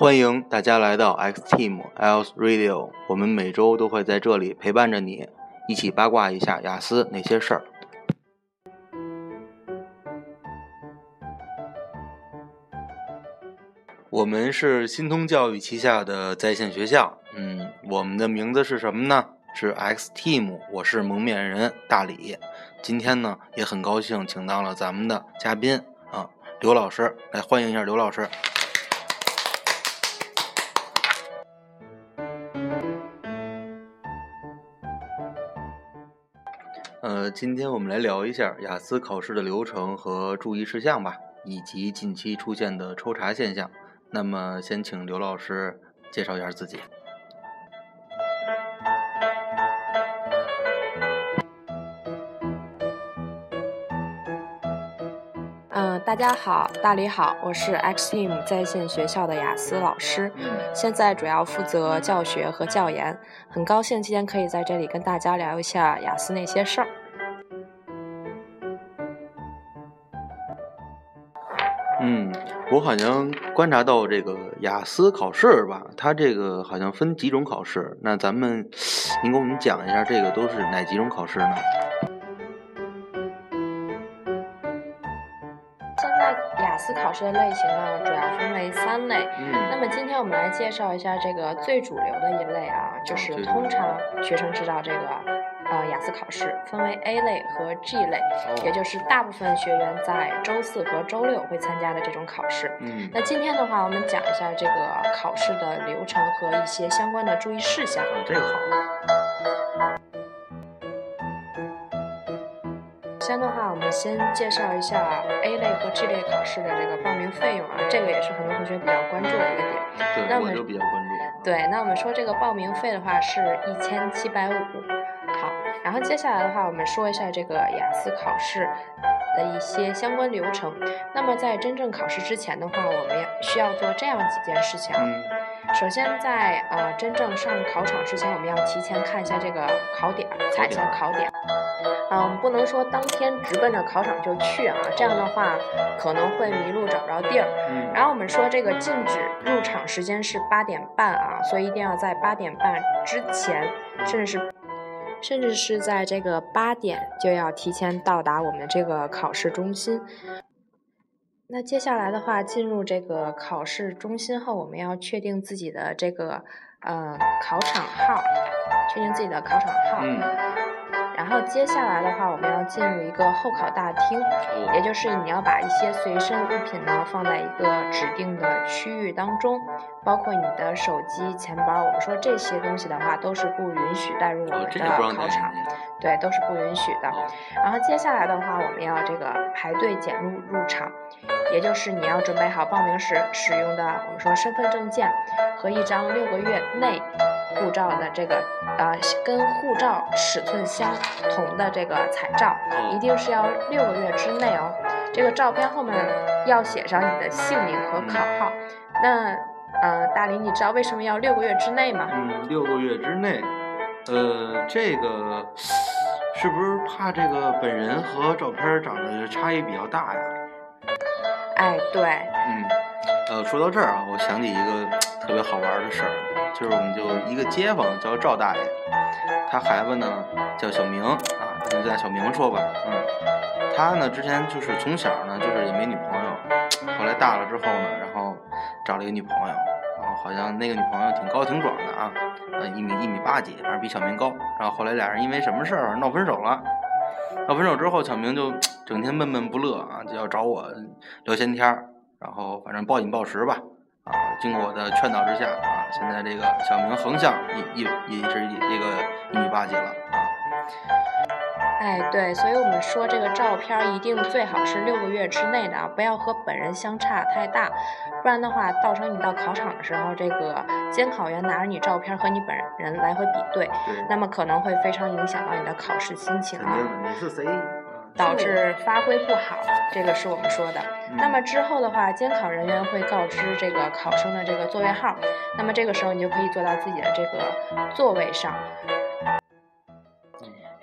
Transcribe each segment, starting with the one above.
欢迎大家来到 X Team Else Radio，我们每周都会在这里陪伴着你，一起八卦一下雅思那些事儿。我们是新通教育旗下的在线学校，嗯，我们的名字是什么呢？是 X Team，我是蒙面人大李。今天呢，也很高兴请到了咱们的嘉宾啊，刘老师，来欢迎一下刘老师。呃，今天我们来聊一下雅思考试的流程和注意事项吧，以及近期出现的抽查现象。那么，先请刘老师介绍一下自己。嗯，大家好，大李好，我是 X Team 在线学校的雅思老师，现在主要负责教学和教研，很高兴今天可以在这里跟大家聊一下雅思那些事儿。嗯，我好像观察到这个雅思考试吧，它这个好像分几种考试。那咱们，您给我们讲一下，这个都是哪几种考试呢？现在雅思考试的类型呢，主要分为三类。嗯，那么今天我们来介绍一下这个最主流的一类啊，就是通常学生知道这个呃雅思考试分为 A 类和 G 类，也就是大部分学员在周四和周六会参加的这种考试。嗯，那今天的话，我们讲一下这个考试的流程和一些相关的注意事项。啊，这个好。首先的话，我们先介绍一下 A 类和 G 类考试的这个报名费用啊，这个也是很多同学比较关注的一个点。对，那我们我就比较关注。对，那我们说这个报名费的话是一千七百五。好，然后接下来的话，我们说一下这个雅思考试的一些相关流程。那么在真正考试之前的话，我们要需要做这样几件事情啊。嗯首先在呃真正上考场之前，我们要提前看一下这个考点儿，踩一下考点。啊，我们不能说当天直奔着考场就去啊，这样的话可能会迷路找不着地儿。嗯，然后我们说这个禁止入场时间是八点半啊，所以一定要在八点半之前，甚至是甚至是在这个八点就要提前到达我们这个考试中心。那接下来的话，进入这个考试中心后，我们要确定自己的这个呃考场号，确定自己的考场号。然后接下来的话，我们要进入一个候考大厅，也就是你要把一些随身物品呢放在一个指定的区域当中，包括你的手机、钱包。我们说这些东西的话，都是不允许带入我哦们的考场，对，都是不允许的。哦然后接下来的话，我们要这个排队检录入场，也就是你要准备好报名时使用的我们说身份证件和一张六个月内护照的这个呃跟护照尺寸相同的这个彩照，哦一定是要六个月之内哦。这个照片后面要写上你的姓名和考号。那呃，大林，你知道为什么要六个月之内吗？嗯，六个月之内，呃，这个是不是怕这个本人和照片长得差异比较大呀？哎，对，嗯，呃，说到这儿啊，我想起一个特别好玩儿的事儿，就是我们就一个街坊叫赵大爷，他孩子呢叫小明啊，就叫小明说吧，嗯，他呢之前就是从小呢就是也没女朋友，后来大了之后呢，然后找了一个女朋友，然后好像那个女朋友挺高挺壮的啊，呃一米一米八几，反正比小明高，然后后来俩人因为什么事儿闹分手了。闹分手之后，小明就整天闷闷不乐啊，就要找我聊闲天儿，然后反正暴饮暴食吧，啊，经过我的劝导之下啊，现在这个小明横向一一一直一这个一米八几了啊，哎，对，所以我们说这个照片一定最好是六个月之内的啊，不要和本人相差太大，不然的话，到时候你到考场的时候，这个监考员拿着你照片和你本人来回比对，对，那么可能会非常影响到你的考试心情啊。你是谁？导致发挥不好，这个是我们说的。那么之后的话，监考人员会告知这个考生的这个座位号，那么这个时候你就可以坐到自己的这个座位上。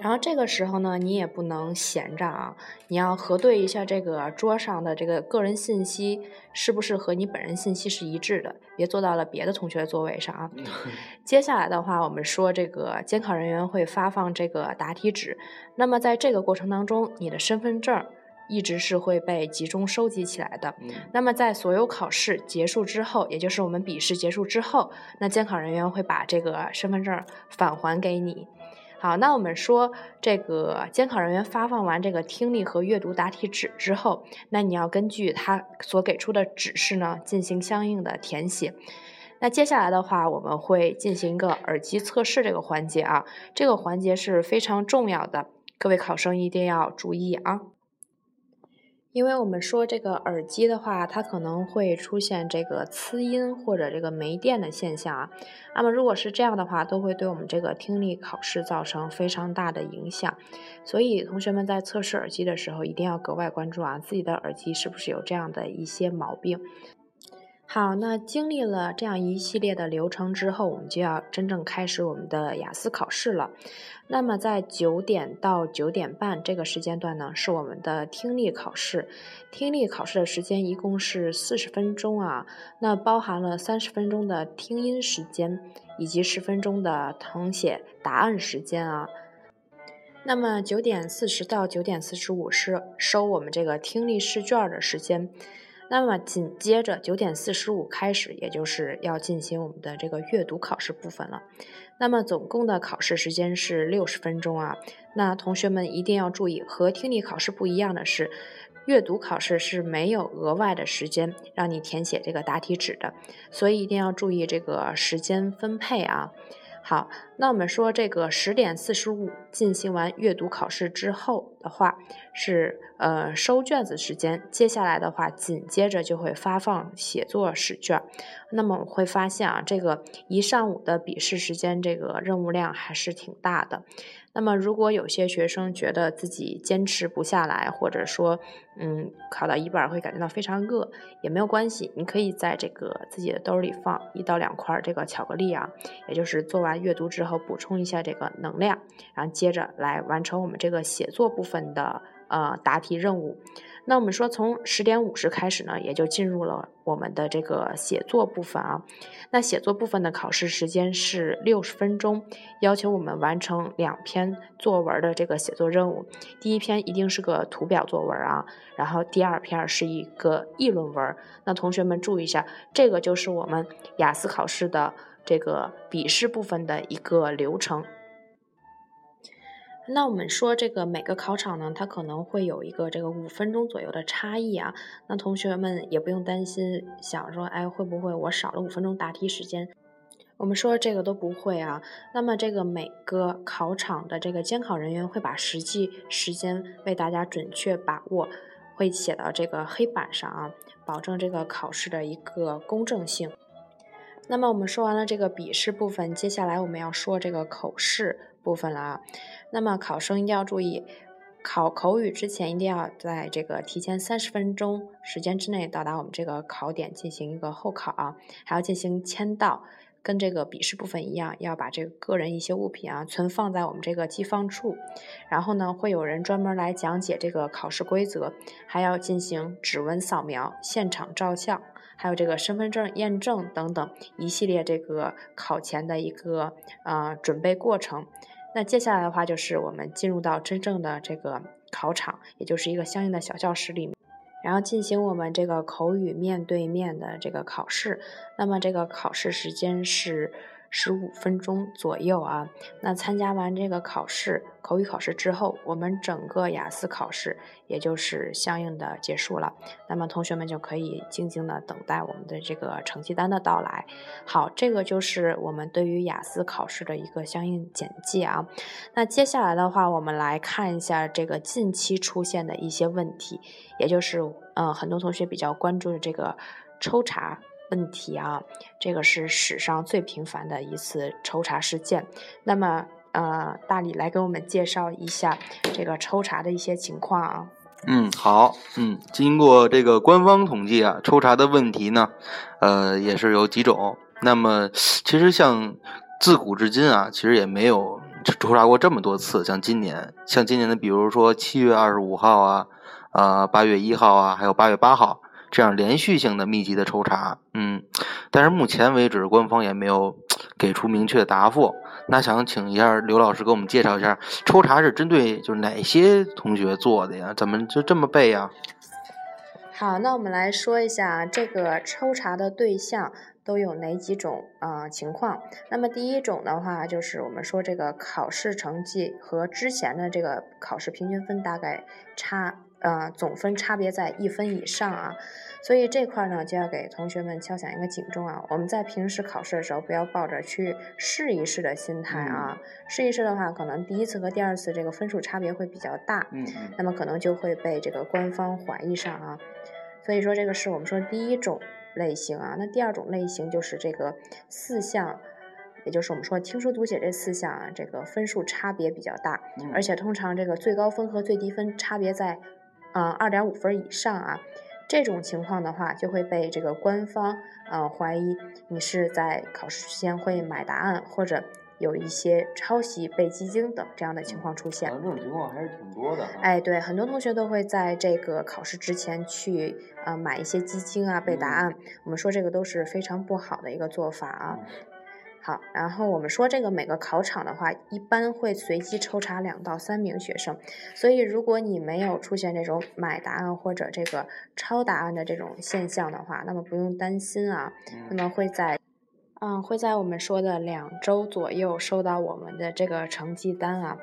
然后这个时候呢，你也不能闲着啊，你要核对一下这个桌上的这个个人信息是不是和你本人信息是一致的，别坐到了别的同学的座位上啊。接下来的话，我们说这个监考人员会发放这个答题纸，那么在这个过程当中，你的身份证。一直是会被集中收集起来的。那么在所有考试结束之后，也就是我们笔试结束之后，那监考人员会把这个身份证返还给你。好，那我们说这个监考人员发放完这个听力和阅读答题纸之后，那你要根据他所给出的指示呢进行相应的填写。那接下来的话，我们会进行一个耳机测试这个环节啊，这个环节是非常重要的，各位考生一定要注意啊。因为我们说这个耳机的话，它可能会出现这个呲音或者这个没电的现象啊。那么如果是这样的话，都会对我们这个听力考试造成非常大的影响。所以同学们在测试耳机的时候，一定要格外关注啊，自己的耳机是不是有这样的一些毛病。好，那经历了这样一系列的流程之后，我们就要真正开始我们的雅思考试了。那么在九点到九点半这个时间段呢，是我们的听力考试。听力考试的时间一共是四十分钟啊，那包含了三十分钟的听音时间，以及十分钟的誊写答案时间啊。那么九点四十到九点四十五是收我们这个听力试卷的时间。那么紧接着九点四十五开始，也就是要进行我们的这个阅读考试部分了。那么总共的考试时间是六十分钟啊。那同学们一定要注意，和听力考试不一样的是，阅读考试是没有额外的时间让你填写这个答题纸的，所以一定要注意这个时间分配啊。好，那我们说这个十点四十五进行完阅读考试之后的话，是呃收卷子时间。接下来的话，紧接着就会发放写作试卷。那么我会发现啊，这个一上午的笔试时间，这个任务量还是挺大的。那么，如果有些学生觉得自己坚持不下来，或者说，嗯，考到一半会感觉到非常饿，也没有关系，你可以在这个自己的兜里放一到两块这个巧克力啊，也就是做完阅读之后补充一下这个能量，然后接着来完成我们这个写作部分的呃答题任务。那我们说，从十点五十开始呢，也就进入了我们的这个写作部分啊。那写作部分的考试时间是六十分钟，要求我们完成两篇作文的这个写作任务。第一篇一定是个图表作文啊，然后第二篇是一个议论文。那同学们注意一下，这个就是我们雅思考试的这个笔试部分的一个流程。那我们说这个每个考场呢，它可能会有一个这个五分钟左右的差异啊。那同学们也不用担心，想说，哎，会不会我少了五分钟答题时间？我们说这个都不会啊。那么这个每个考场的这个监考人员会把实际时间为大家准确把握，会写到这个黑板上啊，保证这个考试的一个公正性。那么我们说完了这个笔试部分，接下来我们要说这个口试部分了啊。那么考生一定要注意，考口语之前一定要在这个提前三十分钟时间之内到达我们这个考点进行一个候考啊，还要进行签到，跟这个笔试部分一样，要把这个个人一些物品啊存放在我们这个寄放处。然后呢，会有人专门来讲解这个考试规则，还要进行指纹扫描、现场照相。还有这个身份证验证等等一系列这个考前的一个呃准备过程。那接下来的话就是我们进入到真正的这个考场，也就是一个相应的小教室里面，然后进行我们这个口语面对面的这个考试。那么这个考试时间是。十五分钟左右啊，那参加完这个考试，口语考试之后，我们整个雅思考试也就是相应的结束了。那么同学们就可以静静的等待我们的这个成绩单的到来。好，这个就是我们对于雅思考试的一个相应简介啊。那接下来的话，我们来看一下这个近期出现的一些问题，也就是嗯，很多同学比较关注的这个抽查。问题啊，这个是史上最频繁的一次抽查事件。那么，呃，大理来给我们介绍一下这个抽查的一些情况啊。嗯，好，嗯，经过这个官方统计啊，抽查的问题呢，呃，也是有几种。那么，其实像自古至今啊，其实也没有抽查过这么多次，像今年，像今年的，比如说七月二十五号啊，啊八月一号啊，还有八月八号。这样连续性的密集的抽查，嗯，但是目前为止官方也没有给出明确的答复。那想请一下刘老师给我们介绍一下，抽查是针对就是哪些同学做的呀？怎么就这么背呀？好，那我们来说一下这个抽查的对象都有哪几种啊情况。那么第一种的话，就是我们说这个考试成绩和之前的这个考试平均分大概差。呃，总分差别在一分以上啊，所以这块呢就要给同学们敲响一个警钟啊。我们在平时考试的时候，不要抱着去试一试的心态啊。试一试的话，可能第一次和第二次这个分数差别会比较大，嗯，那么可能就会被这个官方怀疑上啊。所以说这个是我们说第一种类型啊。那第二种类型就是这个四项，也就是我们说听说读写这四项啊，这个分数差别比较大，而且通常这个最高分和最低分差别在。嗯，二点五分以上啊，这种情况的话，就会被这个官方呃怀疑你是在考试之前会买答案，或者有一些抄袭、背鸡精等这样的情况出现。这种情况还是挺多的。哎，对，很多同学都会在这个考试之前去呃买一些鸡精啊，背答案。我们说这个都是非常不好的一个做法啊。好，然后我们说这个每个考场的话，一般会随机抽查两到三名学生，所以如果你没有出现这种买答案或者这个抄答案的这种现象的话，那么不用担心啊，那么会在，嗯，会在我们说的两周左右收到我们的这个成绩单啊。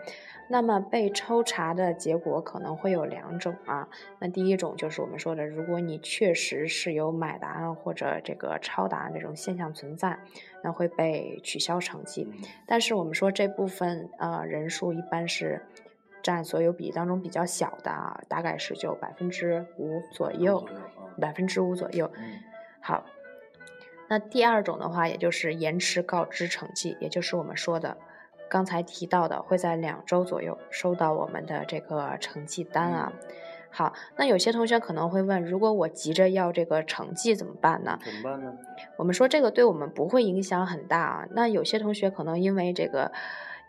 那么被抽查的结果可能会有两种啊，那第一种就是我们说的，如果你确实是有买答案或者这个抄答案这种现象存在，那会被取消成绩。但是我们说这部分呃人数一般是占所有比例当中比较小的啊，大概是就百分之五左右，百分之五左右。好，那第二种的话，也就是延迟告知成绩，也就是我们说的。刚才提到的会在两周左右收到我们的这个成绩单啊。好，那有些同学可能会问，如果我急着要这个成绩怎么办呢？怎么办呢？我们说这个对我们不会影响很大啊。那有些同学可能因为这个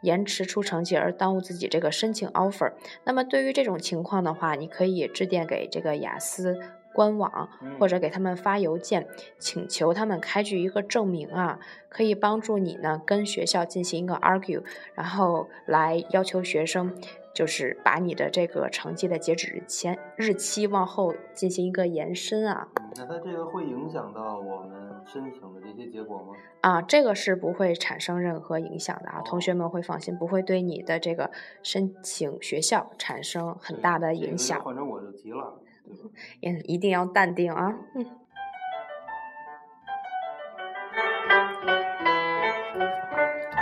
延迟出成绩而耽误自己这个申请 offer。那么对于这种情况的话，你可以致电给这个雅思。官网或者给他们发邮件，请求他们开具一个证明啊，可以帮助你呢跟学校进行一个 argue，然后来要求学生就是把你的这个成绩的截止日前日期往后进行一个延伸啊。那它这个会影响到我们申请的这些结果吗？啊，这个是不会产生任何影响的啊，同学们会放心，不会对你的这个申请学校产生很大的影响。反正我就急了。也一定要淡定啊！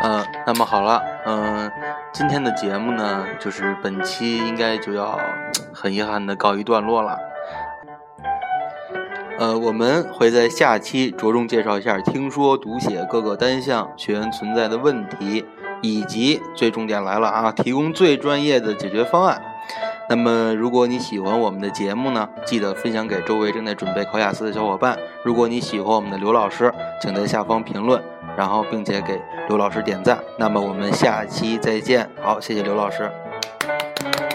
嗯，那么好了，嗯，今天的节目呢，就是本期应该就要很遗憾的告一段落了。呃，我们会在下期着重介绍一下听说读写各个单项学员存在的问题，以及最重点来了啊，提供最专业的解决方案。那么，如果你喜欢我们的节目呢，记得分享给周围正在准备考雅思的小伙伴。如果你喜欢我们的刘老师，请在下方评论，然后并且给刘老师点赞。那么我们下期再见，好，谢谢刘老师。